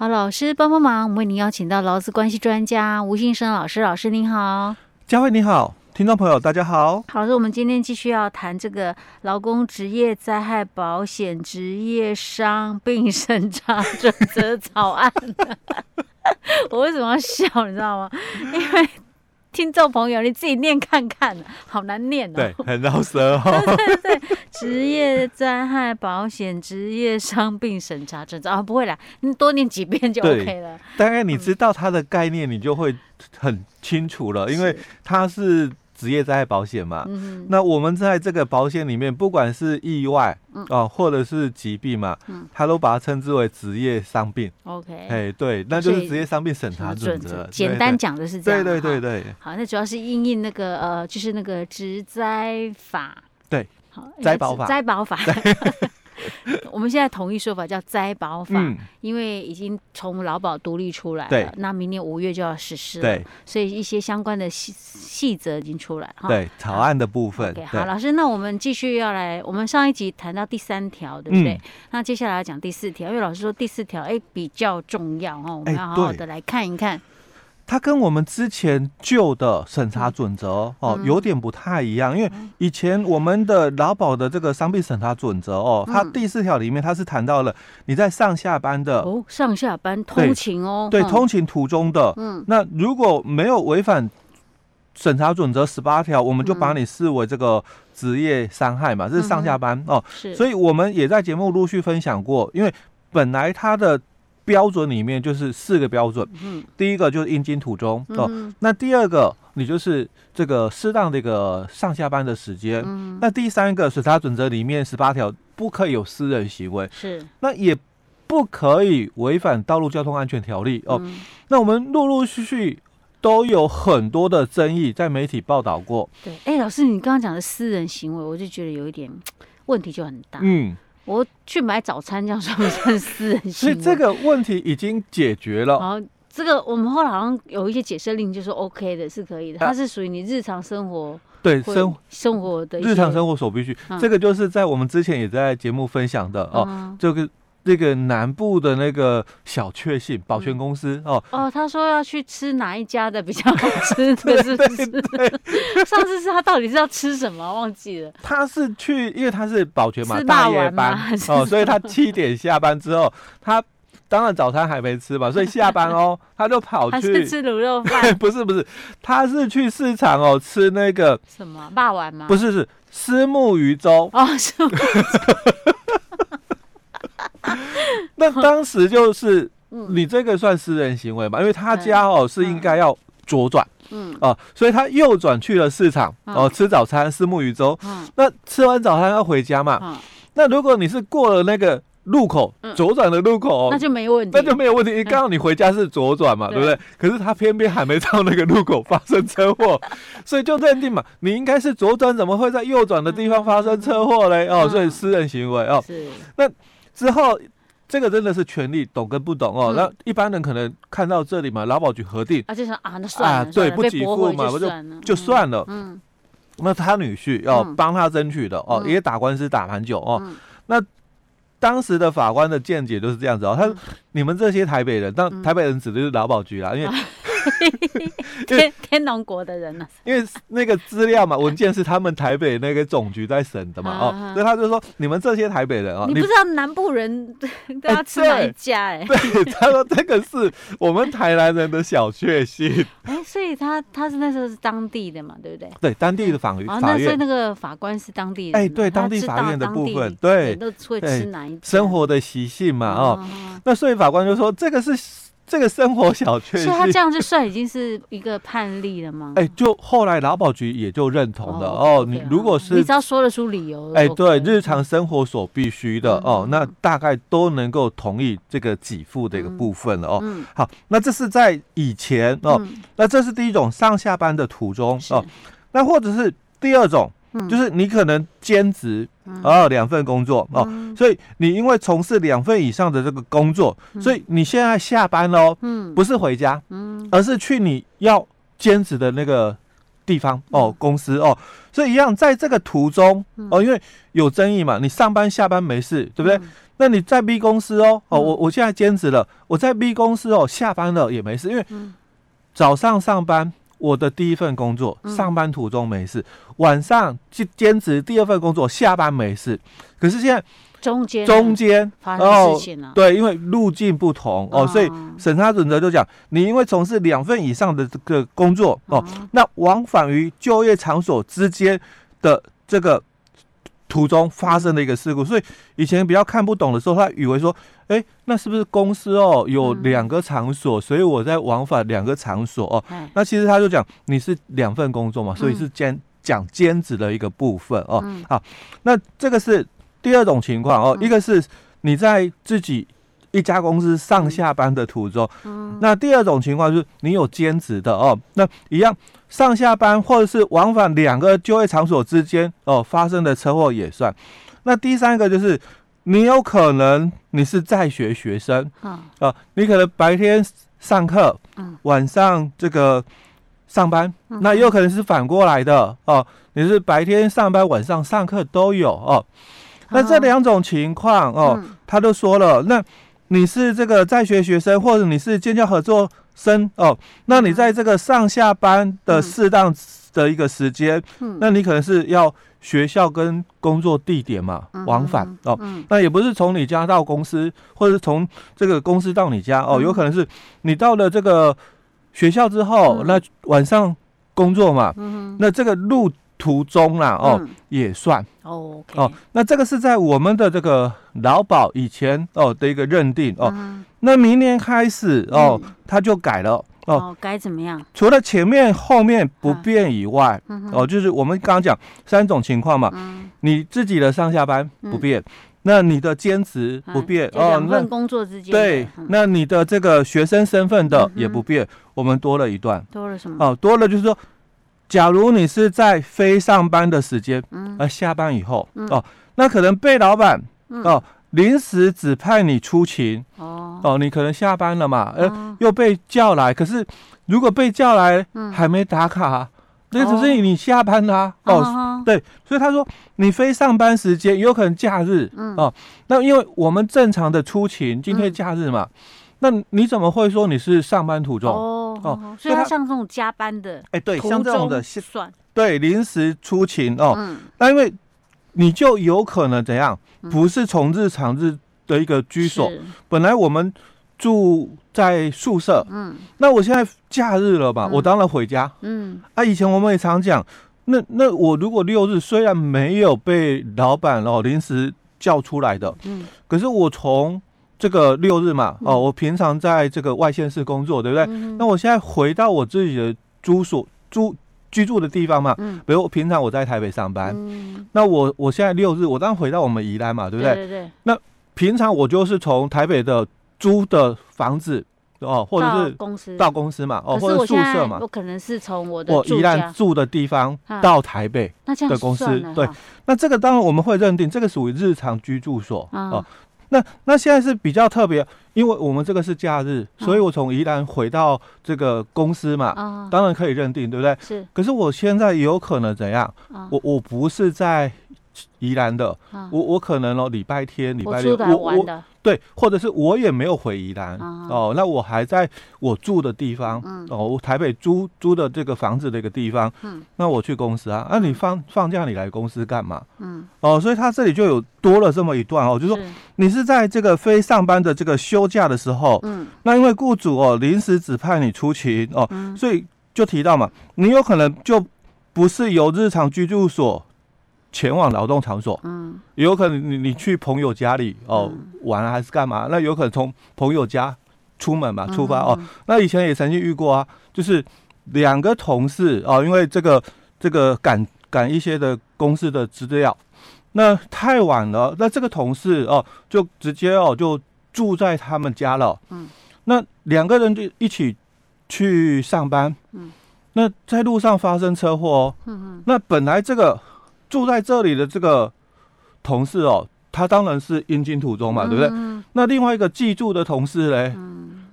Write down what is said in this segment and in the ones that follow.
好，老师帮帮忙，我们为您邀请到劳资关系专家吴信生老师，老师您好，佳慧你好，听众朋友大家好。好，老师，我们今天继续要谈这个劳工职业灾害保险职业伤病审查准则草案。我为什么要笑？你知道吗？因为。听众朋友，你自己念看看，好难念哦。对，很绕舌哦。对对对，职业灾害保险职业伤病审查准则啊，不会啦，你多念几遍就 OK 了。大概你知道它的概念，你就会很清楚了，嗯、因为它是。职业灾害保险嘛，嗯、那我们在这个保险里面，不管是意外、嗯、哦，或者是疾病嘛，嗯，他都把它称之为职业伤病。OK，哎，对，那就是职业伤病审查准则。简单讲的是这样。对对对对。好，那主要是应应那个呃，就是那个职灾法。对。好，灾保法。灾保法。我们现在统一说法叫灾保法，嗯，因为已经从劳保独立出来了，对，那明年五月就要实施了，所以一些相关的细细则已经出来了，对，草案的部分。好，老师，那我们继续要来，我们上一集谈到第三条，对不对？嗯，那接下来要讲第四条，因为老师说第四条哎比较重要哦，我们要好好的来看一看。它跟我们之前旧的审查准则哦有点不太一样，因为以前我们的劳保的这个伤病审查准则哦，它第四条里面它是谈到了你在上下班的哦，上下班通勤哦，对，通勤途中的，嗯，那如果没有违反审查准则十八条，我们就把你视为这个职业伤害嘛，这是上下班哦，是，所以我们也在节目陆续分享过，因为本来它的。标准里面就是四个标准，嗯，第一个就是应经途中哦，那第二个你就是这个适当的一个上下班的时间，嗯，那第三个审查准则里面十八条不可以有私人行为，是，那也不可以违反道路交通安全条例哦，那我们陆陆续续都有很多的争议在媒体报道过，对，哎，老师你刚刚讲的私人行为，我就觉得有一点问题就很大，嗯。我去买早餐，这样算不算私人？所以这个问题已经解决了。好，这个我们后来好像有一些解释令，就是 OK 的，是可以的。它是属于你日常生活对生生活的日常生活所必须。这个就是在我们之前也在节目分享的哦，这个。这个南部的那个小确幸保全公司哦哦，他说要去吃哪一家的比较好吃，的是不是？上次是他到底是要吃什么？忘记了。他是去，因为他是保全嘛，大夜班哦，所以他七点下班之后，他当然早餐还没吃嘛，所以下班哦，他就跑 去吃卤肉饭。不是不是，他是去市场哦吃那个什么霸丸吗？不是是虱目鱼粥哦，是。那当时就是你这个算私人行为嘛？因为他家哦是应该要左转，嗯啊，所以他右转去了市场哦吃早餐，吃木鱼粥。那吃完早餐要回家嘛？那如果你是过了那个路口左转的路口，那就没问题，那就没有问题。刚好你回家是左转嘛，对不对？可是他偏偏还没到那个路口发生车祸，所以就认定嘛，你应该是左转，怎么会在右转的地方发生车祸嘞？哦，所以私人行为哦，是那。之后，这个真的是权利懂跟不懂哦。那、嗯、一般人可能看到这里嘛，劳保局核定啊，就说啊，那算了，啊、对，不给付嘛，我就就算了。嗯，那他女婿要帮他争取的哦，也打官司打蛮久哦。嗯、那当时的法官的见解就是这样子哦，他你们这些台北人，当台北人指的是劳保局啦，因为。天天龙国的人呢？因为那个资料嘛，文件是他们台北那个总局在审的嘛，哦，所以他就说你们这些台北人哦，你不知道南部人 都要吃哪一家哎？对，他说这个是我们台南人的小确幸。哎，所以他他是那时候是当地的嘛，对不对？对，当地的法院。那所以那个法官是当地人。哎，对，当地法院的部分，对，都会吃哪一家？生活的习性嘛，哦，那所以法官就说这个是。这个生活小确幸，所以他这样就算已经是一个判例了吗？哎，就后来劳保局也就认同了哦。你如果是你只要说得出理由，哎，对，日常生活所必须的哦，那大概都能够同意这个给付的一个部分了哦。好，那这是在以前哦，那这是第一种上下班的途中哦，那或者是第二种。就是你可能兼职啊两份工作哦，所以你因为从事两份以上的这个工作，所以你现在下班喽，嗯，不是回家，嗯，而是去你要兼职的那个地方哦，公司哦，所以一样在这个途中哦，因为有争议嘛，你上班下班没事，对不对？那你在 B 公司哦，哦，我我现在兼职了，我在 B 公司哦，下班了也没事，因为早上上班我的第一份工作，上班途中没事，晚上去兼职第二份工作，下班没事，可是现在。中间中间发生事情了，对，因为路径不同哦，所以审查准则就讲，你因为从事两份以上的这个工作哦，那往返于就业场所之间的这个途中发生的一个事故，所以以前比较看不懂的时候，他以为说，哎，那是不是公司哦有两个场所，所以我在往返两个场所哦，那其实他就讲你是两份工作嘛，所以是兼讲兼职的一个部分哦，好，那这个是。第二种情况哦，一个是你在自己一家公司上下班的途中，那第二种情况就是你有兼职的哦，那一样上下班或者是往返两个就业场所之间哦发生的车祸也算。那第三个就是你有可能你是在学学生啊，你可能白天上课，晚上这个上班，那也有可能是反过来的哦，你是白天上班，晚上上课都有哦。那这两种情况哦，嗯、他都说了，那你是这个在学学生，或者你是建教合作生哦，那你在这个上下班的适当的一个时间，嗯、那你可能是要学校跟工作地点嘛、嗯、往返哦，嗯、那也不是从你家到公司，或者是从这个公司到你家哦，有可能是你到了这个学校之后，嗯、那晚上工作嘛，嗯、那这个路。途中啦，哦，嗯、也算哦。Okay、哦，那这个是在我们的这个劳保以前哦的一个认定哦。嗯、那明年开始哦，嗯、他就改了哦，哦。改怎么样？除了前面后面不变以外，哦，就是我们刚刚讲三种情况嘛。嗯、你自己的上下班不变，嗯、那你的兼职不变、嗯、哦。两份工作之间。对，嗯、那你的这个学生身份的也不变。嗯、我们多了一段。多了什么？哦，多了就是说。假如你是在非上班的时间，而下班以后哦，那可能被老板哦临时指派你出勤哦。哦，你可能下班了嘛，呃又被叫来，可是如果被叫来还没打卡，那只是你下班啦哦，对，所以他说你非上班时间有可能假日哦，那因为我们正常的出勤今天假日嘛。那你怎么会说你是上班途中？哦哦，所以他像这种加班的，哎，对，像这种的算。对临时出勤哦。嗯，那因为你就有可能怎样，不是从日常日的一个居所，本来我们住在宿舍，嗯，那我现在假日了吧，我当然回家，嗯，啊，以前我们也常讲，那那我如果六日虽然没有被老板哦临时叫出来的，嗯，可是我从这个六日嘛，哦，我平常在这个外县市工作，对不对？嗯、那我现在回到我自己的住所住居住的地方嘛，嗯、比如我平常我在台北上班，嗯、那我我现在六日，我当然回到我们宜兰嘛，对不对？对。那平常我就是从台北的租的房子哦，或者是公司到公司嘛，哦，或者宿舍嘛，我可能是从我的我宜兰住的地方到台北的公司，啊、对。那这个当然我们会认定这个属于日常居住所哦。那那现在是比较特别，因为我们这个是假日，所以我从宜兰回到这个公司嘛，啊、当然可以认定，对不对？是。可是我现在有可能怎样？啊、我我不是在宜兰的，哦、我我可能哦，礼拜天、礼拜六，我我。对，或者是我也没有回宜兰哦，那我还在我住的地方哦，我台北租租的这个房子的一个地方，那我去公司啊，那你放放假你来公司干嘛？嗯，哦，所以他这里就有多了这么一段哦，就是说你是在这个非上班的这个休假的时候，嗯，那因为雇主哦临时指派你出勤哦，所以就提到嘛，你有可能就不是由日常居住所。前往劳动场所，嗯，有可能你你去朋友家里哦玩还是干嘛？那有可能从朋友家出门嘛，出发哦。那以前也曾经遇过啊，就是两个同事哦，因为这个这个赶赶一些的公司的资料，那太晚了，那这个同事哦就直接哦就住在他们家了，嗯，那两个人就一起去上班，嗯，那在路上发生车祸哦，嗯嗯，那本来这个。住在这里的这个同事哦，他当然是阴经途中嘛，对不对？嗯、那另外一个寄住的同事嘞，嗯、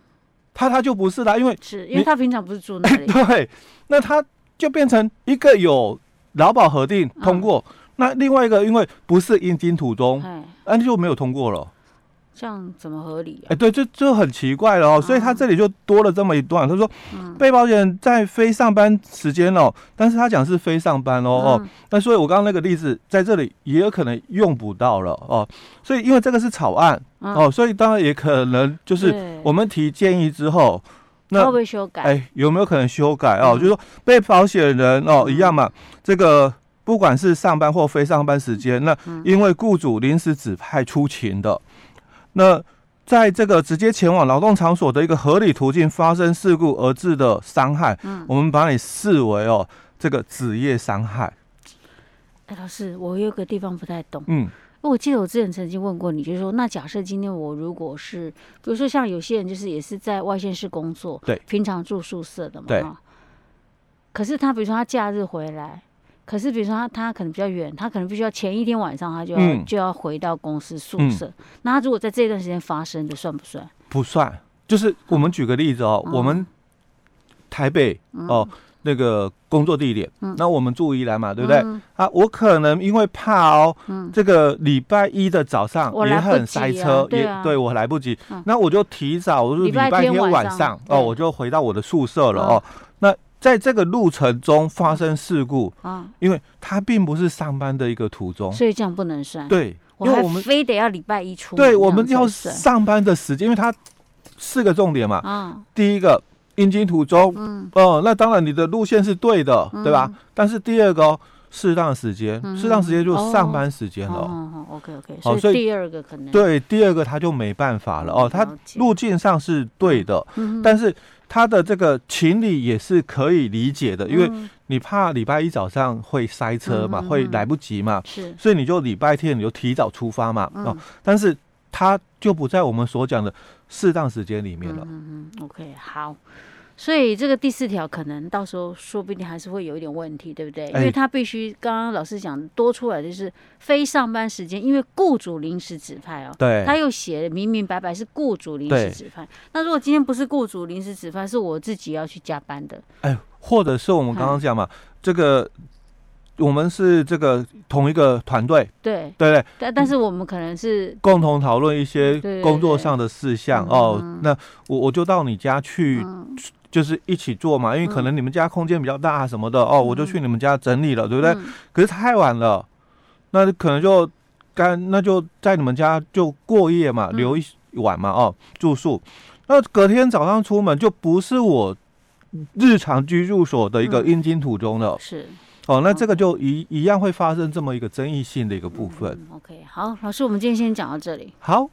他他就不是啦，因为是因为他平常不是住那里。对，那他就变成一个有劳保核定通过，嗯、那另外一个因为不是应经途中，那、嗯、就没有通过了。这样怎么合理啊？哎，对，就就很奇怪了哦。所以他这里就多了这么一段，他说，被保险人在非上班时间哦，但是他讲是非上班哦哦。那所以我刚刚那个例子在这里也有可能用不到了哦。所以因为这个是草案哦，所以当然也可能就是我们提建议之后，那会不会修改？哎，有没有可能修改哦？就是说被保险人哦一样嘛，这个不管是上班或非上班时间，那因为雇主临时指派出勤的。那在这个直接前往劳动场所的一个合理途径发生事故而致的伤害，嗯，我们把你视为哦这个职业伤害。哎，老师，我有个地方不太懂，嗯，我记得我之前曾经问过你，就是说，那假设今天我如果是，比如说像有些人就是也是在外县市工作，对，平常住宿舍的嘛，对，可是他比如说他假日回来。可是，比如说他他可能比较远，他可能必须要前一天晚上他就要、嗯、就要回到公司宿舍。嗯、那他如果在这段时间发生的，算不算？不算。就是我们举个例子哦，嗯、我们台北、嗯、哦那个工作地点，嗯、那我们住宜兰嘛，对不对？嗯、啊，我可能因为怕哦，嗯、这个礼拜一的早上也很塞车，啊、也对，我来不及，嗯、那我就提早，我就礼拜天晚上哦，我就回到我的宿舍了哦。嗯在这个路程中发生事故啊，因为他并不是上班的一个途中，所以这样不能算。对，因为我们非得要礼拜一出。对，我们要上班的时间，因为它四个重点嘛。啊，第一个应经途中，嗯，哦，那当然你的路线是对的，对吧？但是第二个适当时间，适当时间就是上班时间了。哦，OK OK。好，所以第二个可能对第二个他就没办法了哦，他路径上是对的，但是。他的这个情理也是可以理解的，因为你怕礼拜一早上会塞车嘛，会来不及嘛，是，所以你就礼拜天你就提早出发嘛，哦，但是他就不在我们所讲的适当时间里面了。嗯嗯，OK，好。所以这个第四条可能到时候说不定还是会有一点问题，对不对？因为他必须刚刚老师讲多出来就是非上班时间，因为雇主临时指派哦。对。他又写明明白白是雇主临时指派。那如果今天不是雇主临时指派，是我自己要去加班的。哎，或者是我们刚刚讲嘛，这个我们是这个同一个团队。对对对。但但是我们可能是共同讨论一些工作上的事项哦。那我我就到你家去。就是一起做嘛，因为可能你们家空间比较大什么的、嗯、哦，我就去你们家整理了，对不对？嗯、可是太晚了，那可能就干，那就在你们家就过夜嘛，嗯、留一晚嘛，哦，住宿。那隔天早上出门就不是我日常居住所的一个阴经途中了，是。哦，那这个就一一样会发生这么一个争议性的一个部分。嗯、OK，好，老师，我们今天先讲到这里。好。